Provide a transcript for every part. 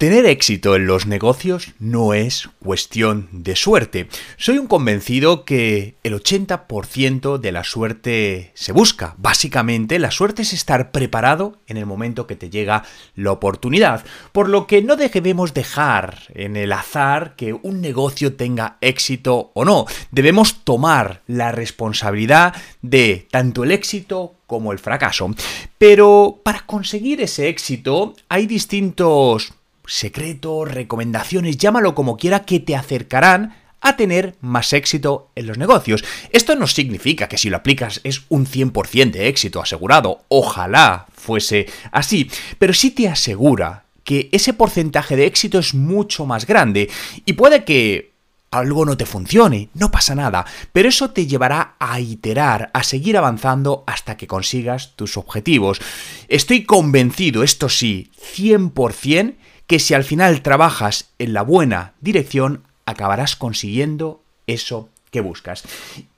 Tener éxito en los negocios no es cuestión de suerte. Soy un convencido que el 80% de la suerte se busca. Básicamente, la suerte es estar preparado en el momento que te llega la oportunidad. Por lo que no debemos dejar en el azar que un negocio tenga éxito o no. Debemos tomar la responsabilidad de tanto el éxito como el fracaso. Pero para conseguir ese éxito hay distintos secretos, recomendaciones, llámalo como quiera, que te acercarán a tener más éxito en los negocios. Esto no significa que si lo aplicas es un 100% de éxito asegurado, ojalá fuese así, pero sí te asegura que ese porcentaje de éxito es mucho más grande y puede que algo no te funcione, no pasa nada, pero eso te llevará a iterar, a seguir avanzando hasta que consigas tus objetivos. Estoy convencido, esto sí, 100%, que si al final trabajas en la buena dirección, acabarás consiguiendo eso que buscas.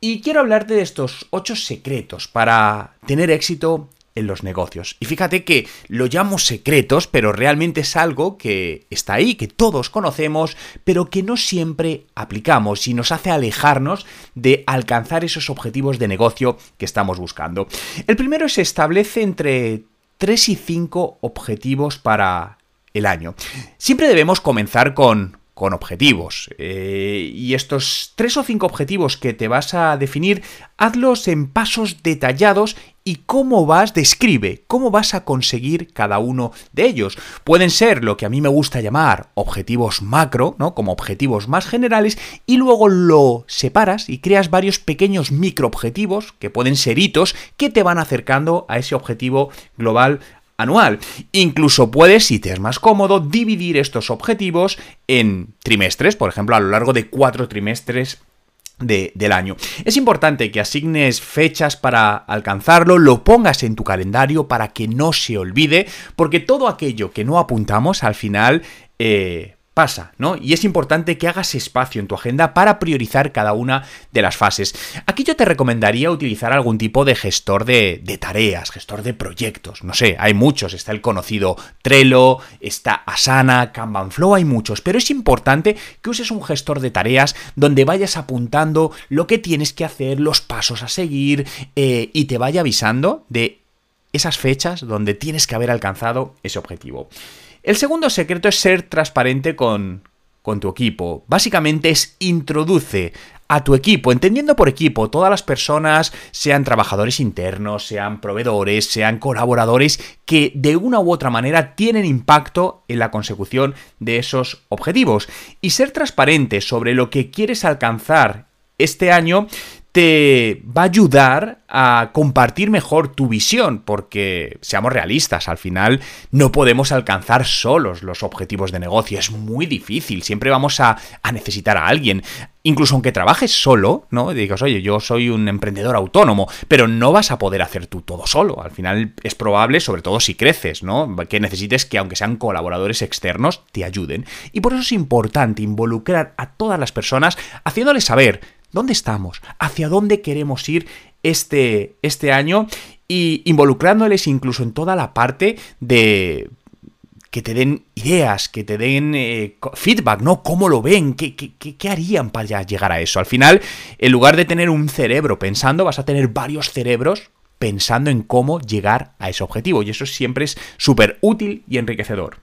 Y quiero hablarte de estos ocho secretos para tener éxito en los negocios. Y fíjate que lo llamo secretos, pero realmente es algo que está ahí, que todos conocemos, pero que no siempre aplicamos y nos hace alejarnos de alcanzar esos objetivos de negocio que estamos buscando. El primero se establece entre 3 y 5 objetivos para el año. Siempre debemos comenzar con, con objetivos. Eh, y estos tres o cinco objetivos que te vas a definir, hazlos en pasos detallados y cómo vas, describe cómo vas a conseguir cada uno de ellos. Pueden ser lo que a mí me gusta llamar objetivos macro, ¿no? Como objetivos más generales, y luego lo separas y creas varios pequeños microobjetivos, que pueden ser hitos, que te van acercando a ese objetivo global anual. Incluso puedes, si te es más cómodo, dividir estos objetivos en trimestres, por ejemplo, a lo largo de cuatro trimestres del año. Es importante que asignes fechas para alcanzarlo, lo pongas en tu calendario para que no se olvide, porque todo aquello que no apuntamos al final eh, pasa, ¿no? Y es importante que hagas espacio en tu agenda para priorizar cada una de las fases. Aquí yo te recomendaría utilizar algún tipo de gestor de, tareas, gestor de proyectos. No sé, hay muchos. Está el conocido Trello, está Asana, Kanban Flow, hay muchos. Pero es importante que uses un gestor de tareas donde vayas apuntando lo que tienes que hacer, los pasos a seguir eh, y te vaya avisando de esas fechas donde tienes que haber alcanzado ese objetivo. El segundo secreto es ser transparente con, con tu equipo. Básicamente es introduce a tu equipo, entendiendo por equipo todas las personas, sean trabajadores internos, sean proveedores, sean colaboradores, que de una u otra manera tienen impacto en la consecución de esos objetivos. Y ser transparente sobre lo que quieres alcanzar este año te va a ayudar a compartir mejor tu visión, porque seamos realistas, al final no podemos alcanzar solos los objetivos de negocio, es muy difícil, siempre vamos a, necesitar a alguien. Incluso aunque trabajes solo, ¿no? digas, oye, yo soy un emprendedor autónomo, pero no vas a poder hacer tú todo solo. Al final es probable, sobre todo si creces, ¿no? Que necesites que, aunque sean colaboradores externos, te ayuden. Y por eso es importante involucrar a todas las personas, haciéndoles saber dónde estamos, hacia dónde queremos ir este, este año y involucrándoles incluso en toda la parte de que te den ideas, que te den eh, feedback, ¿no? ¿Cómo lo ven? ¿Qué, ¿Qué, qué, harían para llegar a eso? Al final, en lugar de tener un cerebro pensando, vas a tener varios cerebros pensando en cómo llegar a ese objetivo. Y eso siempre es súper útil y enriquecedor.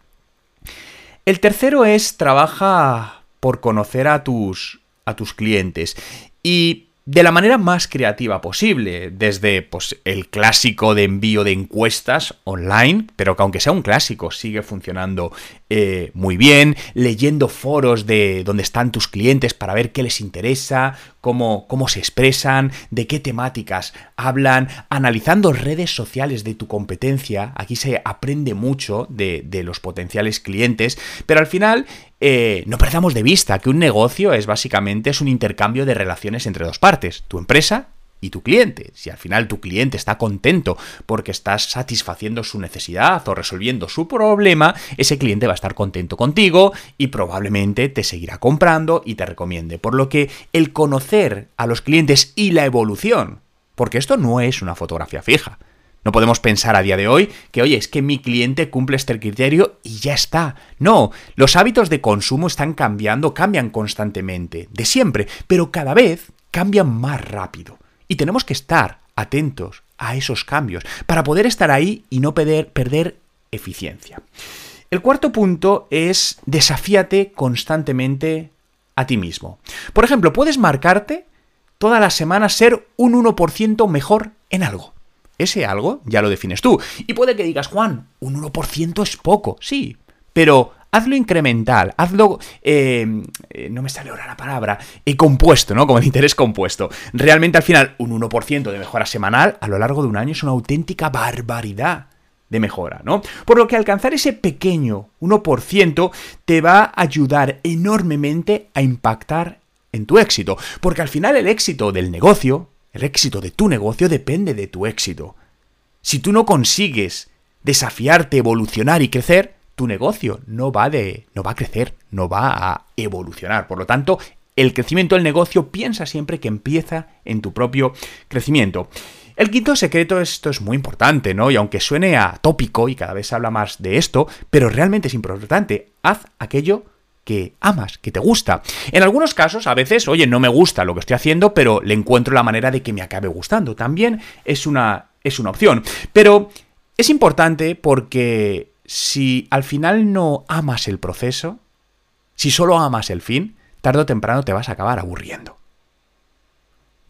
El tercero es trabaja por conocer a tus, a tus clientes. Y de la manera más creativa posible, desde pues, el clásico de envío de encuestas online, pero que aunque sea un clásico, sigue funcionando eh, muy bien, leyendo foros de donde están tus clientes para ver qué les interesa, cómo, cómo se expresan, de qué temáticas hablan, analizando redes sociales de tu competencia, aquí se aprende mucho de, de los potenciales clientes, pero al final eh, no perdamos de vista que un negocio es básicamente es un intercambio de relaciones entre dos partes, tu empresa y tu cliente. Si al final tu cliente está contento porque estás satisfaciendo su necesidad o resolviendo su problema, ese cliente va a estar contento contigo y probablemente te seguirá comprando y te recomiende. Por lo que el conocer a los clientes y la evolución, porque esto no es una fotografía fija, No podemos pensar a día de hoy que, oye, es que mi cliente cumple este criterio y ya está. No, los hábitos de consumo están cambiando, cambian constantemente, de siempre, pero cada vez cambian más rápido. Y tenemos que estar atentos a esos cambios para poder estar ahí y no perder, eficiencia. El cuarto punto es desafíate constantemente a ti mismo. Por ejemplo, puedes marcarte todas las semanas ser un 1% mejor en algo. Ese algo ya lo defines tú. Y puede que digas, Juan, un 1% es poco, sí, pero hazlo incremental, hazlo, eh, eh, no me sale ahora la palabra, compuesto, ¿no? Como el interés compuesto. Realmente al final un 1% de mejora semanal a lo largo de un año es una auténtica barbaridad de mejora, ¿no? Por lo que alcanzar ese pequeño 1% te va a ayudar enormemente a impactar en tu éxito, porque al final el éxito del negocio el éxito de tu negocio depende de tu éxito. Si tú no consigues desafiarte, evolucionar y crecer, tu negocio no va, de, no va a crecer, no va a evolucionar. Por lo tanto, el crecimiento del negocio piensa siempre que empieza en tu propio crecimiento. El quinto secreto, esto es muy importante, ¿no? Y aunque suene atópico y cada vez se habla más de esto, pero realmente es importante, haz aquello que amas, que te gusta. En algunos casos, a veces, oye, no me gusta lo que estoy haciendo, pero le encuentro la manera de que me acabe gustando. También es una, es una opción. Pero es importante porque si al final no amas el proceso, si solo amas el fin, tarde o temprano te vas a acabar aburriendo.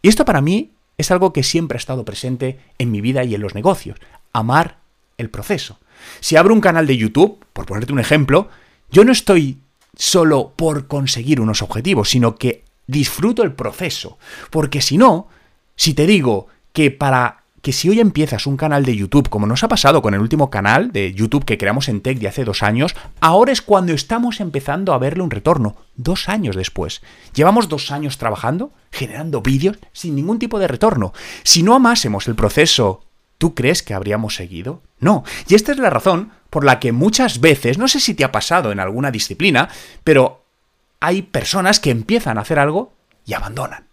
Y esto para mí es algo que siempre ha estado presente en mi vida y en los negocios. Amar el proceso. Si abro un canal de YouTube, por ponerte un ejemplo, yo no estoy solo por conseguir unos objetivos, sino que disfruto el proceso. Porque si no, si te digo que para que si hoy empiezas un canal de YouTube, como nos ha pasado con el último canal de YouTube que creamos en Tech de hace dos años, ahora es cuando estamos empezando a verle un retorno, dos años después. Llevamos dos años trabajando, generando vídeos, sin ningún tipo de retorno. Si no amásemos el proceso, ¿tú crees que habríamos seguido? No. Y esta es la razón por la que muchas veces, no sé si te ha pasado en alguna disciplina, pero hay personas que empiezan a hacer algo y abandonan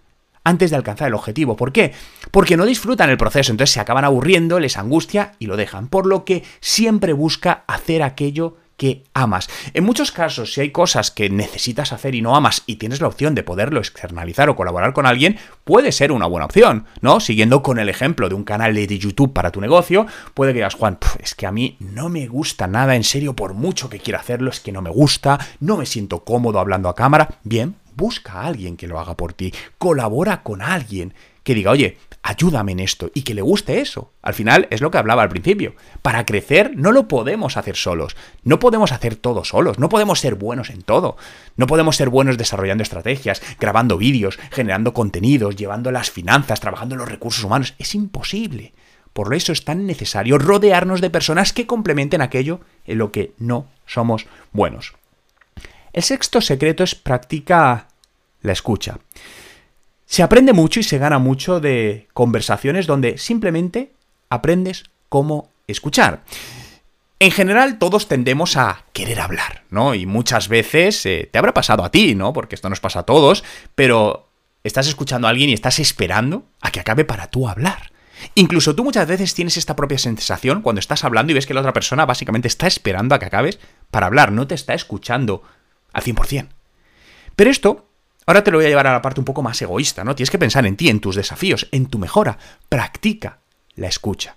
antes de alcanzar el objetivo. ¿Por qué? Porque no disfrutan el proceso, entonces se acaban aburriendo, les angustia y lo dejan. Por lo que siempre busca hacer aquello que amas. En muchos casos, si hay cosas que necesitas hacer y no amas y tienes la opción de poderlo externalizar o colaborar con alguien, puede ser una buena opción, ¿no? Siguiendo con el ejemplo de un canal de YouTube para tu negocio, puede que digas, Juan, es que a mí no me gusta nada, en serio, por mucho que quiera hacerlo, es que no me gusta, no me siento cómodo hablando a cámara. Bien, busca a alguien que lo haga por ti, colabora con alguien que diga, oye, ayúdame en esto y que le guste eso. Al final es lo que hablaba al principio. Para crecer no lo podemos hacer solos. No podemos hacer todo solos. No podemos ser buenos en todo. No podemos ser buenos desarrollando estrategias, grabando vídeos, generando contenidos, llevando las finanzas, trabajando los recursos humanos. Es imposible. Por eso es tan necesario rodearnos de personas que complementen aquello en lo que no somos buenos. El sexto secreto es practica la escucha. Se aprende mucho y se gana mucho de conversaciones donde simplemente aprendes cómo escuchar. En general, todos tendemos a querer hablar, ¿no? Y muchas veces eh, te habrá pasado a ti, ¿no? Porque esto nos pasa a todos, pero estás escuchando a alguien y estás esperando a que acabe para tú hablar. Incluso tú muchas veces tienes esta propia sensación cuando estás hablando y ves que la otra persona básicamente está esperando a que acabes para hablar, no te está escuchando al 100%. Pero esto Ahora te lo voy a llevar a la parte un poco más egoísta, ¿no? Tienes que pensar en ti, en tus desafíos, en tu mejora. Practica la escucha.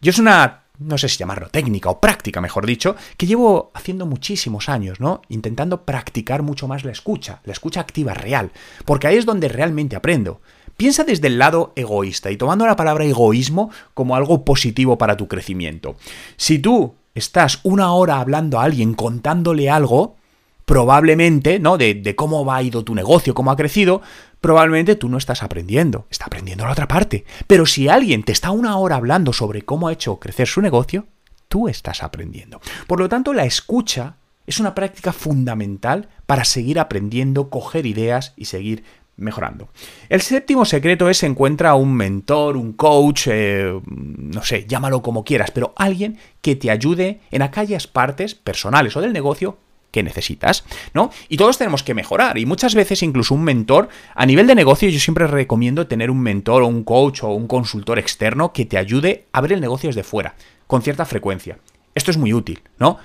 Yo es una, no sé si llamarlo técnica o práctica, mejor dicho, que llevo haciendo muchísimos años, ¿no? Intentando practicar mucho más la escucha, la escucha activa real, porque ahí es donde realmente aprendo. Piensa desde el lado egoísta y tomando la palabra egoísmo como algo positivo para tu crecimiento. Si tú estás una hora hablando a alguien, contándole algo, probablemente, ¿no? De, cómo ha ido tu negocio, cómo ha crecido, probablemente tú no estás aprendiendo, está aprendiendo la otra parte. Pero si alguien te está una hora hablando sobre cómo ha hecho crecer su negocio, tú estás aprendiendo. Por lo tanto, la escucha es una práctica fundamental para seguir aprendiendo, coger ideas y seguir mejorando. El séptimo secreto es encuentra un mentor, un coach, eh, no sé, llámalo como quieras, pero alguien que te ayude en aquellas partes personales o del negocio que necesitas, ¿no? Y todos tenemos que mejorar. Y muchas veces incluso un mentor, a nivel de negocio, yo siempre recomiendo tener un mentor o un coach o un consultor externo que te ayude a ver el negocio desde fuera, con cierta frecuencia. Esto es muy útil, ¿no?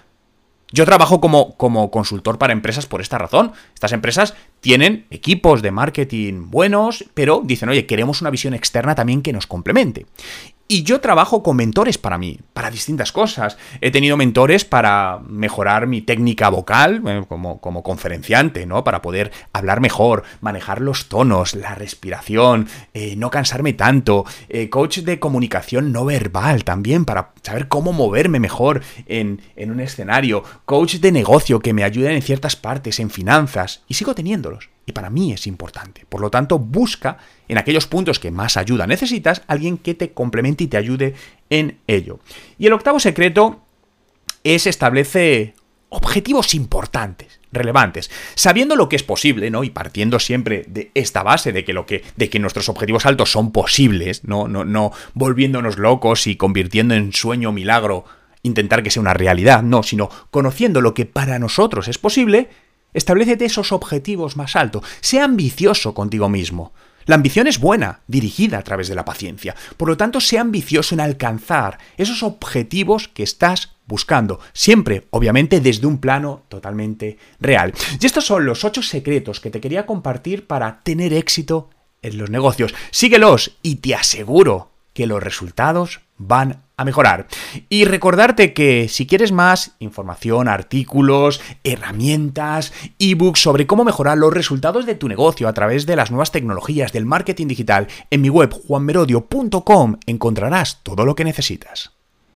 Yo trabajo como, como, consultor para empresas por esta razón. Estas empresas tienen equipos de marketing buenos, pero dicen, oye, queremos una visión externa también que nos complemente. Y yo trabajo con mentores para mí, para distintas cosas. He tenido mentores para mejorar mi técnica vocal eh, como, como conferenciante, ¿no? Para poder hablar mejor, manejar los tonos, la respiración, eh, no cansarme tanto. Eh, coach de comunicación no verbal también, para saber cómo moverme mejor en, en un escenario. Coach de negocio que me ayuden en ciertas partes, en finanzas. Y sigo teniéndolos. Y para mí es importante. Por lo tanto, busca en aquellos puntos que más ayuda necesitas alguien que te complemente y te ayude en ello. Y el octavo secreto es establece objetivos importantes, relevantes, sabiendo lo que es posible, ¿no? Y partiendo siempre de esta base de que lo que de que nuestros objetivos altos son posibles, no no no volviéndonos locos y convirtiendo en sueño milagro intentar que sea una realidad, no, sino conociendo lo que para nosotros es posible, Establecete esos objetivos más altos. Sea ambicioso contigo mismo. La ambición es buena, dirigida a través de la paciencia. Por lo tanto, sea ambicioso en alcanzar esos objetivos que estás buscando. Siempre, obviamente, desde un plano totalmente real. Y estos son los ocho secretos que te quería compartir para tener éxito en los negocios. Síguelos y te aseguro que los resultados van a mejorar. Y recordarte que si quieres más información, artículos, herramientas, ebooks sobre cómo mejorar los resultados de tu negocio a través de las nuevas tecnologías del marketing digital, en mi web juanmerodio.com encontrarás todo lo que necesitas.